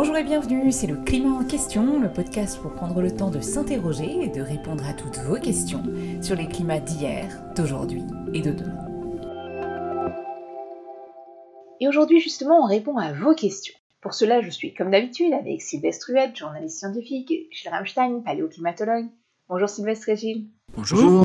Bonjour et bienvenue, c'est le Climat en question, le podcast pour prendre le temps de s'interroger et de répondre à toutes vos questions sur les climats d'hier, d'aujourd'hui et de demain. Et aujourd'hui justement, on répond à vos questions. Pour cela, je suis comme d'habitude avec Sylvestre Huette, journaliste scientifique, et Gilles Ramstein, paléoclimatologue. Bonjour Sylvestre et Gilles.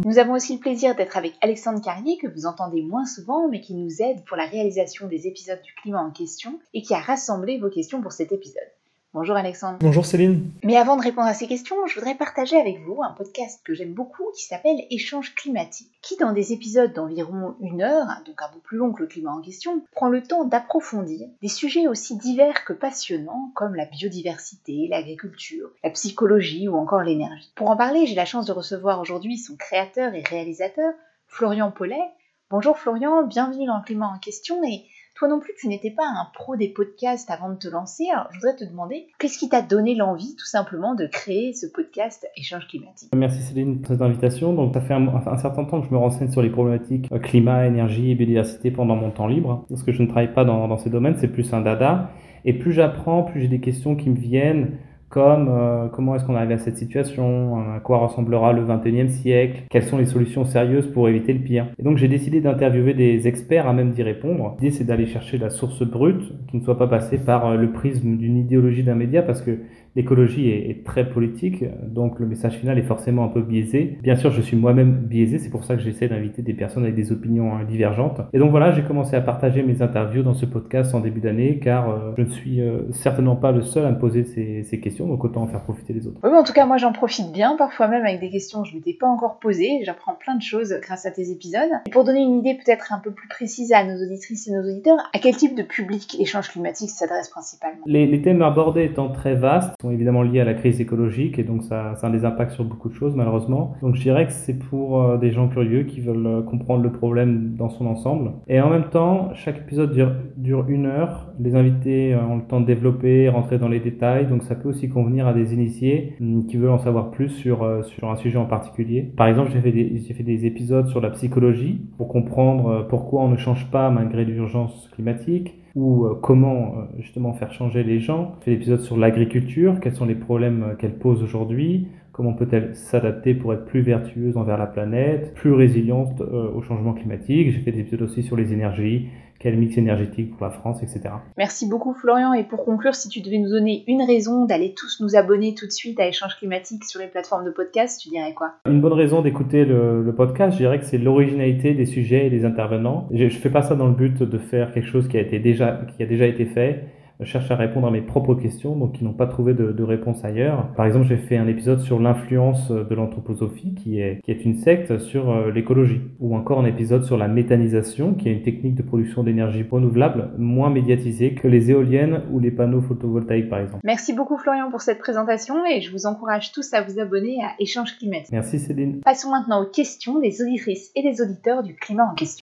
Nous avons aussi le plaisir d'être avec Alexandre Carrier, que vous entendez moins souvent, mais qui nous aide pour la réalisation des épisodes du climat en question et qui a rassemblé vos questions pour cet épisode. Bonjour Alexandre. Bonjour Céline. Mais avant de répondre à ces questions, je voudrais partager avec vous un podcast que j'aime beaucoup qui s'appelle Échange climatique, qui dans des épisodes d'environ une heure, donc un peu plus long que le climat en question, prend le temps d'approfondir des sujets aussi divers que passionnants comme la biodiversité, l'agriculture, la psychologie ou encore l'énergie. Pour en parler, j'ai la chance de recevoir aujourd'hui son créateur et réalisateur, Florian Paulet. Bonjour Florian, bienvenue dans le climat en question et toi non plus, tu n'étais pas un pro des podcasts avant de te lancer. Alors, je voudrais te demander, qu'est-ce qui t'a donné l'envie, tout simplement, de créer ce podcast Échange climatique? Merci Céline pour cette invitation. Donc, ça fait un, certain temps que je me renseigne sur les problématiques euh, climat, énergie et biodiversité pendant mon temps libre. Parce que je ne travaille pas dans, dans ces domaines, c'est plus un dada. Et plus j'apprends, plus j'ai des questions qui me viennent comme euh, comment est-ce qu'on arrive à cette situation, à quoi ressemblera le 21e siècle, quelles sont les solutions sérieuses pour éviter le pire. Et donc j'ai décidé d'interviewer des experts à même d'y répondre. L'idée c'est d'aller chercher la source brute qui ne soit pas passée par euh, le prisme d'une idéologie d'un média parce que l'écologie est, très politique, donc le message final est forcément un peu biaisé. Bien sûr, je suis moi-même biaisé, c'est pour ça que j'essaie d'inviter des personnes avec des opinions hein, divergentes. Et donc voilà, j'ai commencé à partager mes interviews dans ce podcast en début d'année, car euh, je ne suis certainement pas le seul à me poser ces, questions, donc autant en faire profiter les autres. Oui, en tout cas, moi j'en profite bien, parfois même avec des questions que je ne m'étais pas encore posées. J'apprends plein de choses grâce à tes épisodes. Et pour donner une idée peut-être un peu plus précise à nos auditrices et nos auditeurs, à quel type de public l'échange climatique s'adresse principalement? Les, les thèmes abordés étant très vastes, sont évidemment liés à la crise écologique et donc ça, ça a des impacts sur beaucoup de choses malheureusement. Donc je dirais que c'est pour euh, des gens curieux qui veulent euh, comprendre le problème dans son ensemble. Et en même temps, chaque épisode dure, dure une heure. Les invités euh, ont le temps de développer, rentrer dans les détails, donc ça peut aussi convenir à des initiés hum, qui veulent en savoir plus sur, sur un sujet en particulier. Par exemple, j'ai fait, des, j'ai fait des épisodes sur la psychologie pour comprendre pourquoi on ne change pas malgré l'urgence climatique ou euh, comment euh, justement faire changer les gens. On fait l'épisode sur l'agriculture, quels sont les problèmes euh, qu'elle pose aujourd'hui, comment peut-elle s'adapter pour être plus vertueuse envers la planète, plus résiliente au changement climatique. J'ai fait des épisodes aussi sur les énergies, quel mix énergétique pour la France, etc. Merci beaucoup Florian. Et pour conclure, si tu devais nous donner une raison d'aller tous nous abonner tout de suite à Échange Climatique sur les plateformes de podcast, tu dirais quoi? Une bonne raison d'écouter le, podcast, je dirais que c'est l'originalité des sujets et des intervenants. Je ne fais pas ça dans le but de faire quelque chose qui a, été déjà, qui a déjà été fait cherche à répondre à mes propres questions, donc qui n'ont pas trouvé de, de, réponse ailleurs. Par exemple, j'ai fait un épisode sur l'influence de l'anthroposophie, qui est, qui est une secte sur euh, l'écologie, ou encore un épisode sur la méthanisation, qui est une technique de production d'énergie renouvelable moins médiatisée que les éoliennes ou les panneaux photovoltaïques, par exemple. Merci beaucoup Florian pour cette présentation et je vous encourage tous à vous abonner à Échange Climatique. Merci Céline. Passons maintenant aux questions des auditrices et des auditeurs du climat en question.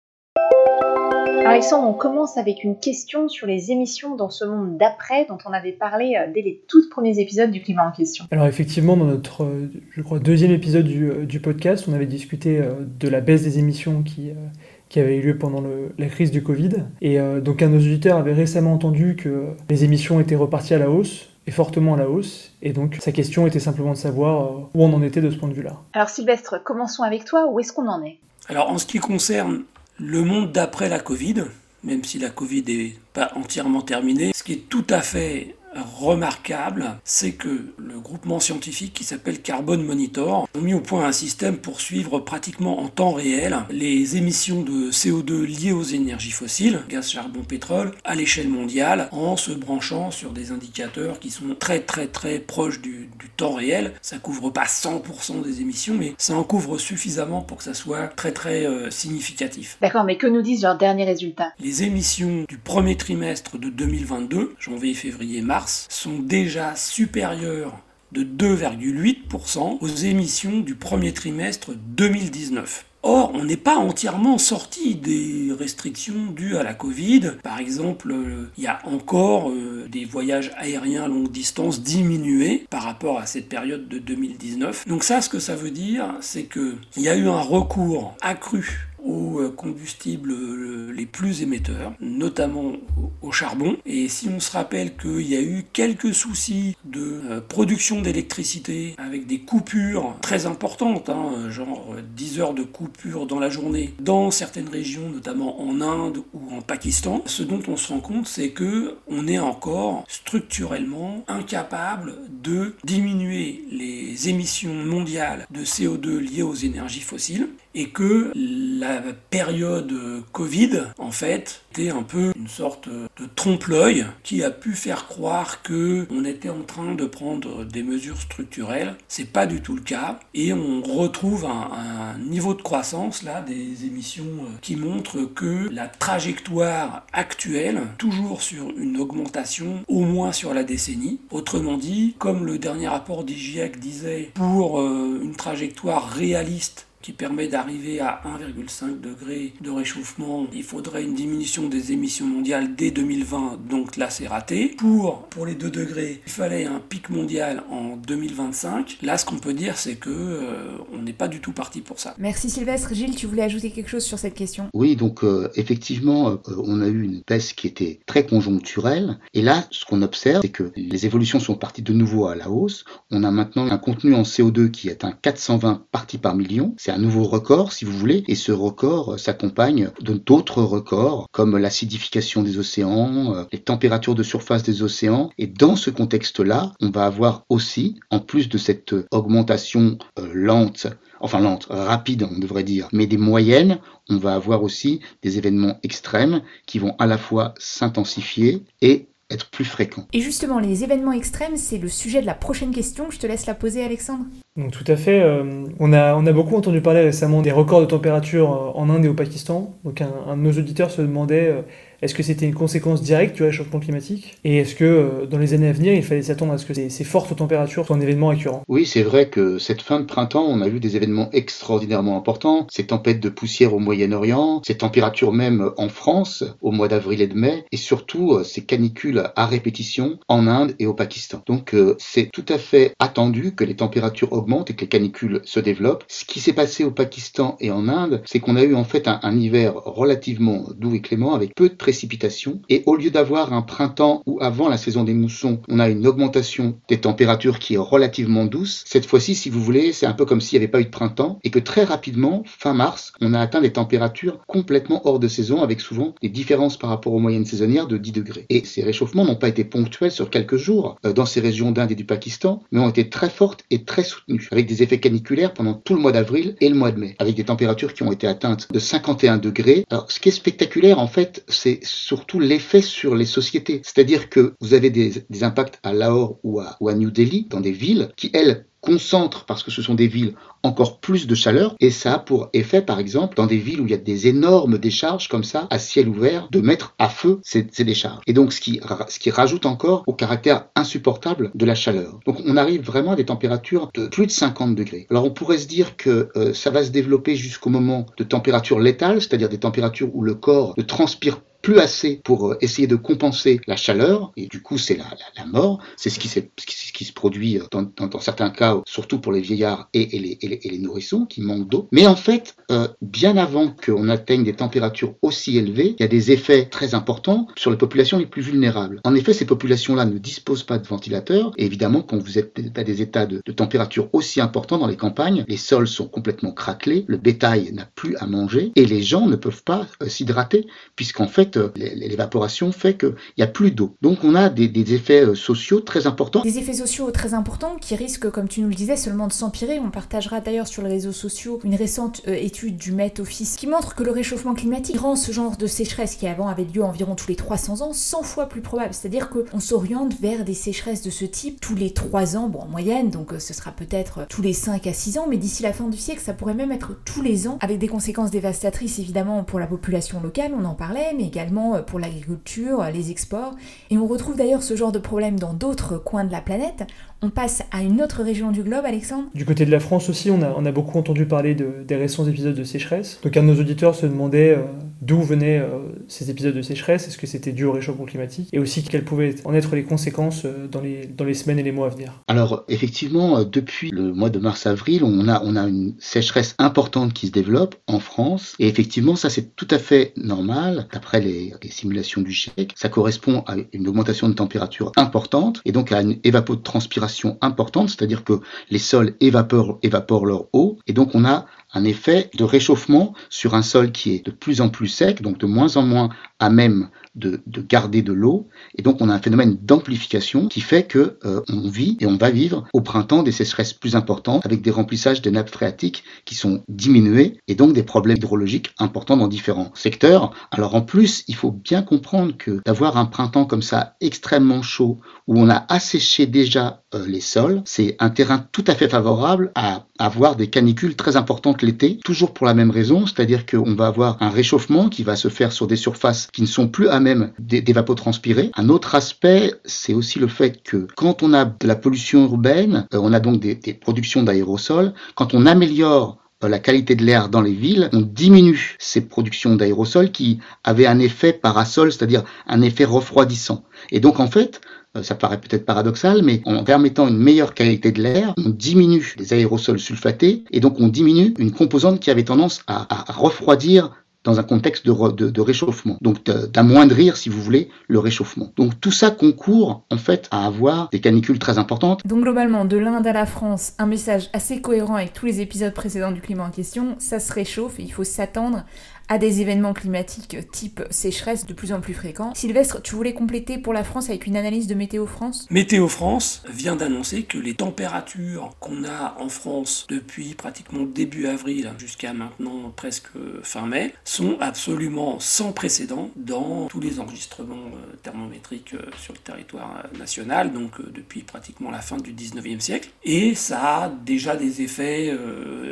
Alexandre, on commence avec une question sur les émissions dans ce monde d'après dont on avait parlé euh, dès les tout premiers épisodes du climat en question. Alors effectivement, dans notre, euh, je crois, deuxième épisode du, euh, du podcast, on avait discuté de la baisse des émissions qui, qui avait eu lieu pendant le, la crise du Covid. Et donc un de nos auditeurs avait récemment entendu que les émissions étaient reparties à la hausse et fortement à la hausse. Et donc sa question était simplement de savoir où on en était de ce point de vue-là. Alors Sylvestre, commençons avec toi. Où est-ce qu'on en est? Alors en ce qui concerne le monde d'après la Covid, même si la Covid n'est pas entièrement terminée, ce qui est tout à fait remarquable, c'est que le groupement scientifique qui s'appelle Carbon Monitor a mis au point un système pour suivre pratiquement en temps réel les émissions de CO2 liées aux énergies fossiles, gaz, charbon, pétrole, à l'échelle mondiale, en se branchant sur des indicateurs qui sont très très très proches du, temps réel. Ça couvre pas 100% des émissions, mais ça en couvre suffisamment pour que ça soit très très euh, significatif. D'accord, mais que nous disent leurs derniers résultats? Les émissions du premier trimestre de 2022, janvier, février, mars, sont déjà supérieures de 2,8% aux émissions du premier trimestre 2019. Or, on n'est pas entièrement sorti des restrictions dues à la Covid. Par exemple, euh, il y a encore euh, des voyages aériens à longue distance diminués par rapport à cette période de 2019. Donc ça, ce que ça veut dire, c'est qu'il y a eu un recours accru aux combustibles les plus émetteurs, notamment au charbon. Et si on se rappelle qu'il y a eu quelques soucis de euh, production d'électricité avec des coupures très importantes, hein, genre 10 heures de coupure dans la journée, dans certaines régions, notamment en Inde ou en Pakistan, ce dont on se rend compte, c'est que on est encore structurellement incapable de diminuer les émissions mondiales de CO2 liées aux énergies fossiles et que la période Covid, en fait, était un peu une sorte de trompe-l'œil qui a pu faire croire que on était en train de prendre des mesures structurelles. C'est pas du tout le cas et on retrouve un, niveau de croissance là des émissions euh, qui montrent que la trajectoire actuelle, toujours sur une augmentation au moins sur la décennie. Autrement dit, comme le dernier rapport d'IGIEC disait, pour euh, une trajectoire réaliste qui permet d'arriver à 1,5 degré de réchauffement, il faudrait une diminution des émissions mondiales dès 2020, donc là c'est raté. Pour, pour les 2 degrés, il fallait un pic mondial en 2025. Là ce qu'on peut dire c'est que euh, on n'est pas du tout parti pour ça. Merci Sylvestre. Gilles, tu voulais ajouter quelque chose sur cette question? Oui, donc euh, effectivement, euh, on a eu une baisse qui était très conjoncturelle. Et là, ce qu'on observe, c'est que les évolutions sont parties de nouveau à la hausse. On a maintenant un contenu en CO2 qui est un 420 parties par million un nouveau record, si vous voulez, et ce record s'accompagne d'autres records, comme l'acidification des océans, euh, les températures de surface des océans. Et dans ce contexte-là, on va avoir aussi, en plus de cette augmentation euh, lente, enfin lente, rapide, on devrait dire, mais des moyennes, on va avoir aussi des événements extrêmes qui vont à la fois s'intensifier et être plus fréquents. Et justement, les événements extrêmes, c'est le sujet de la prochaine question. Je te laisse la poser, Alexandre. Donc, tout à fait. Euh, on, a, on a beaucoup entendu parler récemment des records de température euh, en Inde et au Pakistan. Donc, un, de nos auditeurs se demandait euh, est-ce que c'était une conséquence directe du réchauffement climatique? Et est-ce que dans les années à venir, il fallait s'attendre à ce que ces, fortes températures soient un événement récurrent? Oui, c'est vrai que cette fin de printemps, on a vu des événements extraordinairement importants. Ces tempêtes de poussière au Moyen-Orient, ces températures même en France au mois d'avril et de mai, et surtout ces canicules à répétition en Inde et au Pakistan. Donc c'est tout à fait attendu que les températures augmentent et que les canicules se développent. Ce qui s'est passé au Pakistan et en Inde, c'est qu'on a eu en fait un, un hiver relativement doux et clément avec peu de précipitations. Et au lieu d'avoir un printemps où avant la saison des moussons, on a une augmentation des températures qui est relativement douce, cette fois-ci, si vous voulez, c'est un peu comme s'il n'y avait pas eu de printemps et que très rapidement, fin mars, on a atteint des températures complètement hors de saison avec souvent des différences par rapport aux moyennes saisonnières de 10 degrés. Et ces réchauffements n'ont pas été ponctuels sur quelques jours euh, dans ces régions d'Inde et du Pakistan, mais ont été très fortes et très soutenues, avec des effets caniculaires pendant tout le mois d'avril et le mois de mai, avec des températures qui ont été atteintes de 51 degrés. Alors, ce qui est spectaculaire, en fait, c'est surtout l'effet sur les sociétés. C'est-à-dire que vous avez des, impacts à Lahore ou à, ou à New Delhi, dans des villes qui, elles, concentrent, parce que ce sont des villes, encore plus de chaleur, et ça a pour effet, par exemple, dans des villes où il y a des énormes décharges comme ça, à ciel ouvert, de mettre à feu ces, décharges. Et donc, ce qui, ce qui rajoute encore au caractère insupportable de la chaleur. Donc, on arrive vraiment à des températures de plus de 50 degrés. Alors, on pourrait se dire que euh, ça va se développer jusqu'au moment de température létale, c'est-à-dire des températures où le corps ne transpire plus assez pour euh, essayer de compenser la chaleur, et du coup c'est la, la, mort, c'est ce qui, ce qui, se produit euh, dans, dans, certains cas, surtout pour les vieillards et, les, et, les, nourrissons qui manquent d'eau. Mais en fait, euh, bien avant qu'on atteigne des températures aussi élevées, il y a des effets très importants sur les populations les plus vulnérables. En effet, ces populations-là ne disposent pas de ventilateurs, et évidemment quand vous êtes à des états de, de température aussi importants dans les campagnes, les sols sont complètement craquelés, le bétail n'a plus à manger, et les gens ne peuvent pas s'hydrater, puisqu'en fait, l'évaporation fait qu'il n'y a plus d'eau. Donc on a des, effets euh, sociaux très importants. Des effets sociaux très importants qui risquent, comme tu nous le disais, seulement de s'empirer. On partagera d'ailleurs sur les réseaux sociaux une récente euh, étude du Met Office qui montre que le réchauffement climatique rend ce genre de sécheresse qui avant avait lieu environ tous les 300 ans 100 fois plus probable. C'est-à-dire qu'on s'oriente vers des sécheresses de ce type tous les 3 ans, bon en moyenne, donc euh, ce sera peut-être tous les 5 à 6 ans, mais d'ici la fin du siècle, ça pourrait même être tous les ans, avec des conséquences dévastatrices évidemment pour la population locale, on en parlait, mais également euh, pour l'agriculture, les exports. Et on retrouve d'ailleurs ce genre de problème dans d'autres coins de la planète. On passe à une autre région du globe, Alexandre. Du côté de la France aussi, on a, on a beaucoup entendu parler de, des récents épisodes de sécheresse. Donc un de nos auditeurs se demandait euh, d'où venaient euh, ces épisodes de sécheresse, est-ce que c'était dû au réchauffement climatique, et aussi quelles pouvaient en être les conséquences euh, dans les, dans les semaines et les mois à venir? Alors effectivement, depuis le mois de mars-avril, on a, on a une sécheresse importante qui se développe en France, et effectivement ça c'est tout à fait normal, d'après les, les simulations du GIEC, ça correspond à une augmentation de température importante, et donc à une évapotranspiration importante, c'est-à-dire que les sols évaporent, évaporent leur eau, et donc on a un effet de réchauffement sur un sol qui est de plus en plus sec, donc de moins en moins à même de, de garder de l'eau. Et donc on a un phénomène d'amplification qui fait que euh, on vit et on va vivre au printemps des sécheresses plus importantes avec des remplissages des nappes phréatiques qui sont diminués et donc des problèmes hydrologiques importants dans différents secteurs. Alors en plus, il faut bien comprendre que d'avoir un printemps comme ça extrêmement chaud où on a asséché déjà euh, les sols, c'est un terrain tout à fait favorable à avoir des canicules très importantes l'été, toujours pour la même raison, c'est-à-dire qu'on va avoir un réchauffement qui va se faire sur des surfaces qui ne sont plus à même d'évapotranspirer. Un autre aspect, c'est aussi le fait que quand on a de la pollution urbaine, euh, on a donc des, productions d'aérosols, quand on améliore euh, la qualité de l'air dans les villes, on diminue ces productions d'aérosols qui avaient un effet parasol, c'est-à-dire un effet refroidissant. Et donc en fait, ça paraît peut-être paradoxal, mais en permettant une meilleure qualité de l'air, on diminue les aérosols sulfatés et donc on diminue une composante qui avait tendance à, refroidir dans un contexte de réchauffement, donc d'amoindrir, si vous voulez, le réchauffement. Donc tout ça concourt en fait à avoir des canicules très importantes. Donc globalement, de l'Inde à la France, un message assez cohérent avec tous les épisodes précédents du climat en question, ça se réchauffe et il faut s'attendre à des événements climatiques type sécheresse de plus en plus fréquents. Sylvestre, tu voulais compléter pour la France avec une analyse de Météo France? Météo France vient d'annoncer que les températures qu'on a en France depuis pratiquement début avril jusqu'à maintenant presque fin mai sont absolument sans précédent dans tous les enregistrements euh, thermométriques euh, sur le territoire national, donc euh, depuis pratiquement la fin du 19e siècle. Et ça a déjà des effets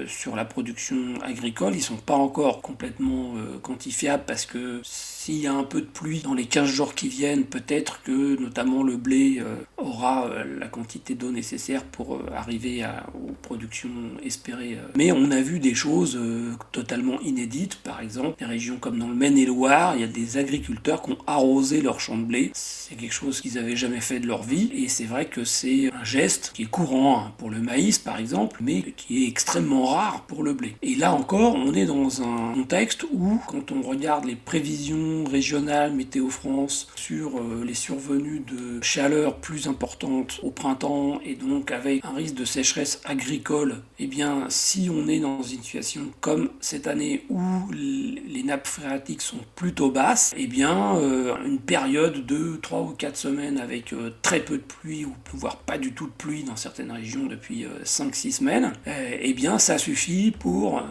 sur la production agricole. Ils sont pas encore complètement euh, quantifiable parce que s'il y a un peu de pluie dans les 15 jours qui viennent, peut-être que notamment le blé euh, aura euh, la quantité d'eau nécessaire pour arriver à, aux productions espérées. Mais on a vu des choses totalement inédites, par exemple, des régions comme dans le Maine-et-Loire, il y a des agriculteurs qui ont arrosé leur champ de blé. C'est quelque chose qu'ils n'avaient jamais fait de leur vie, et c'est vrai que c'est un geste qui est courant hein, pour le maïs, par exemple, mais qui est extrêmement rare pour le blé. Et là encore, on est dans un contexte où, quand on regarde les prévisions régionales Météo France sur euh, les survenues de chaleur plus importantes au printemps et donc avec un risque de sécheresse agricole, eh bien, si on est dans une situation comme cette année où les nappes phréatiques sont plutôt basses, eh bien, euh, une période de 3 ou 4 semaines avec euh, très peu de pluie ou voire pas du tout de pluie dans certaines régions depuis 5-6 semaines, eh bien, ça suffit pour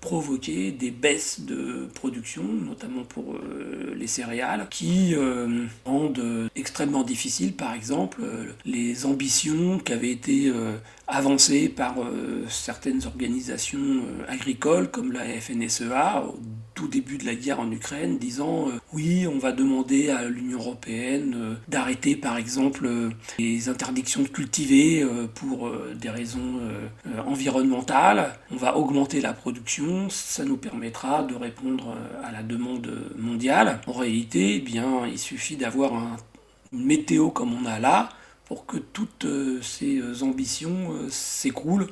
provoquer des baisses de production, notamment pour euh, les céréales, qui euh, rendent extrêmement difficile, par exemple, euh, les ambitions qui avaient été avancées par certaines organisations agricoles, comme la FNSEA, tout début de la guerre en Ukraine, disant oui, on va demander à l'Union européenne d'arrêter, par exemple, les interdictions de cultiver pour des raisons environnementales, on va augmenter la production. Ça nous permettra de répondre euh, à la demande mondiale. En réalité, eh bien, il suffit d'avoir un, une météo comme on a là pour que toutes euh, ces euh, ambitions s'écroulent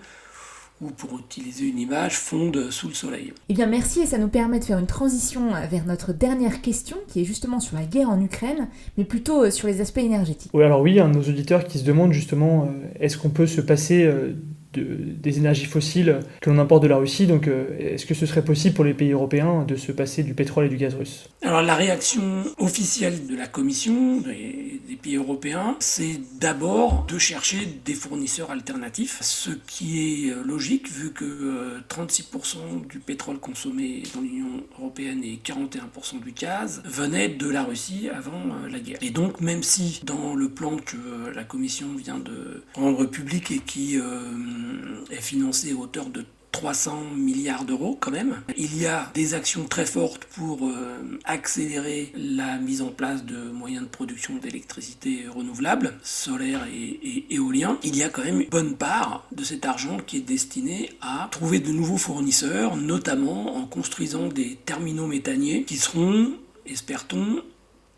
ou pour utiliser une image, fondent sous le soleil. Eh bien merci et ça nous permet de faire une transition vers notre dernière question qui est justement sur la guerre en Ukraine, mais plutôt sur les aspects énergétiques. Oui alors oui, un de nos auditeurs qui se demande justement est-ce qu'on peut se passer des énergies fossiles que l'on importe de la Russie. Donc, euh, est-ce que ce serait possible pour les pays européens de se passer du pétrole et du gaz russe? Alors, la réaction officielle de la Commission des, pays européens, c'est d'abord de chercher des fournisseurs alternatifs, ce qui est euh, logique vu que 36% euh, du pétrole consommé dans l'Union européenne et 41% du gaz venaient de la Russie avant la guerre. Et donc, même si dans le plan que la Commission vient de rendre public et qui est financé à hauteur de 300 milliards d'euros quand même. Il y a des actions très fortes pour euh, accélérer la mise en place de moyens de production d'électricité renouvelable, solaire et, éolien. Il y a quand même une bonne part de cet argent qui est destiné à trouver de nouveaux fournisseurs, notamment en construisant des terminaux méthaniers qui seront espère-t-on,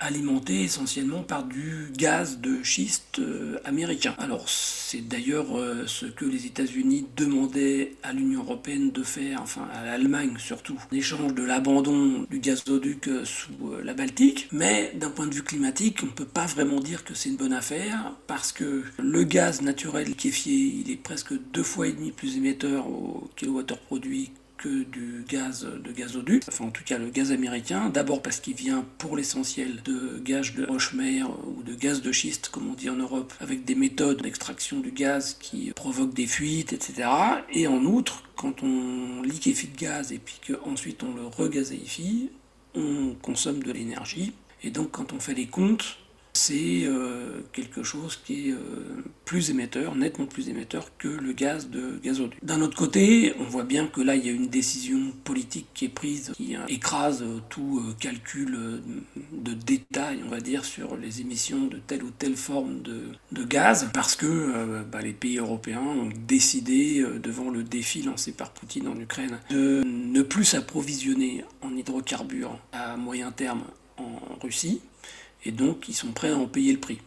alimenté essentiellement par du gaz de schiste euh, américain. Alors c'est d'ailleurs euh, ce que les États-Unis demandaient à l'Union européenne de faire, enfin à l'Allemagne surtout, en échange de l'abandon du gazoduc euh, sous la Baltique. Mais d'un point de vue climatique, on ne peut pas vraiment dire que c'est une bonne affaire parce que le gaz naturel liquéfié, il est presque deux fois et demi plus émetteur au kilowattheure produit que du gaz de gazoduc, enfin en tout cas le gaz américain, d'abord parce qu'il vient pour l'essentiel de gaz de roche-mer ou de gaz de schiste comme on dit en Europe, avec des méthodes d'extraction du gaz qui provoquent des fuites, etc. Et en outre, quand on liquéfie le gaz et puis qu'ensuite on le regazéifie, on consomme de l'énergie. Et donc quand on fait les comptes, c'est euh, quelque chose qui est euh, plus émetteur, nettement plus émetteur que le gaz de gazoduc. D'un autre côté, on voit bien que là, il y a une décision politique qui est prise, qui euh, écrase tout calcul de détail, on va dire, sur les émissions de telle ou telle forme de, gaz, parce que bah, les pays européens ont décidé, devant le défi lancé par Poutine en Ukraine, de ne plus s'approvisionner en hydrocarbures à moyen terme en Russie, et donc ils sont prêts à en payer le prix.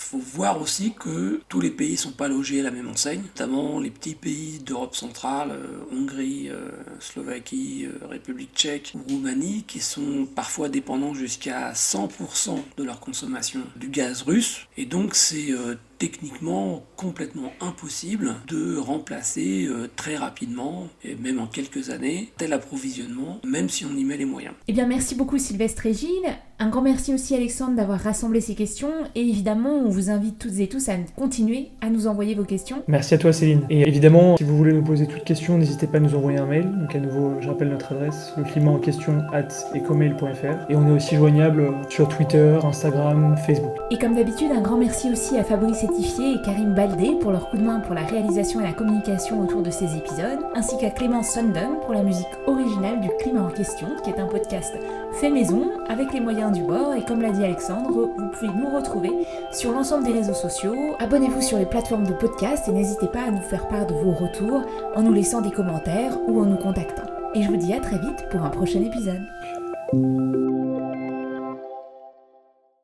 Faut voir aussi que tous les pays ne sont pas logés à la même enseigne, notamment les petits pays d'Europe centrale, euh, Hongrie, euh, Slovaquie, euh, République tchèque, Roumanie, qui sont parfois dépendants jusqu'à 100% de leur consommation du gaz russe. Et donc c'est techniquement complètement impossible de remplacer très rapidement, et même en quelques années, tel approvisionnement, même si on y met les moyens. Eh bien, merci beaucoup Sylvestre et Gilles. Un grand merci aussi Alexandre d'avoir rassemblé ces questions. Et évidemment, on vous invite toutes et tous à continuer à nous envoyer vos questions. Merci à toi Céline. Et évidemment, si vous voulez nous poser toutes questions, n'hésitez pas à nous envoyer un mail. Donc à nouveau, je rappelle notre adresse, le climat en question at ecomail.fr. Et on est aussi joignable sur Twitter, Instagram, Facebook. Et comme d'habitude, un grand merci aussi à Fabrice et et Karim Baldé pour leur coup de main pour la réalisation et la communication autour de ces épisodes, ainsi qu'à Clément Sundum pour la musique originale du Climat en question, qui est un podcast fait maison avec les moyens du bord. Et comme l'a dit Alexandre, vous pouvez nous retrouver sur l'ensemble des réseaux sociaux. Abonnez-vous sur les plateformes de podcast et n'hésitez pas à nous faire part de vos retours en nous laissant des commentaires ou en nous contactant. Et je vous dis à très vite pour un prochain épisode.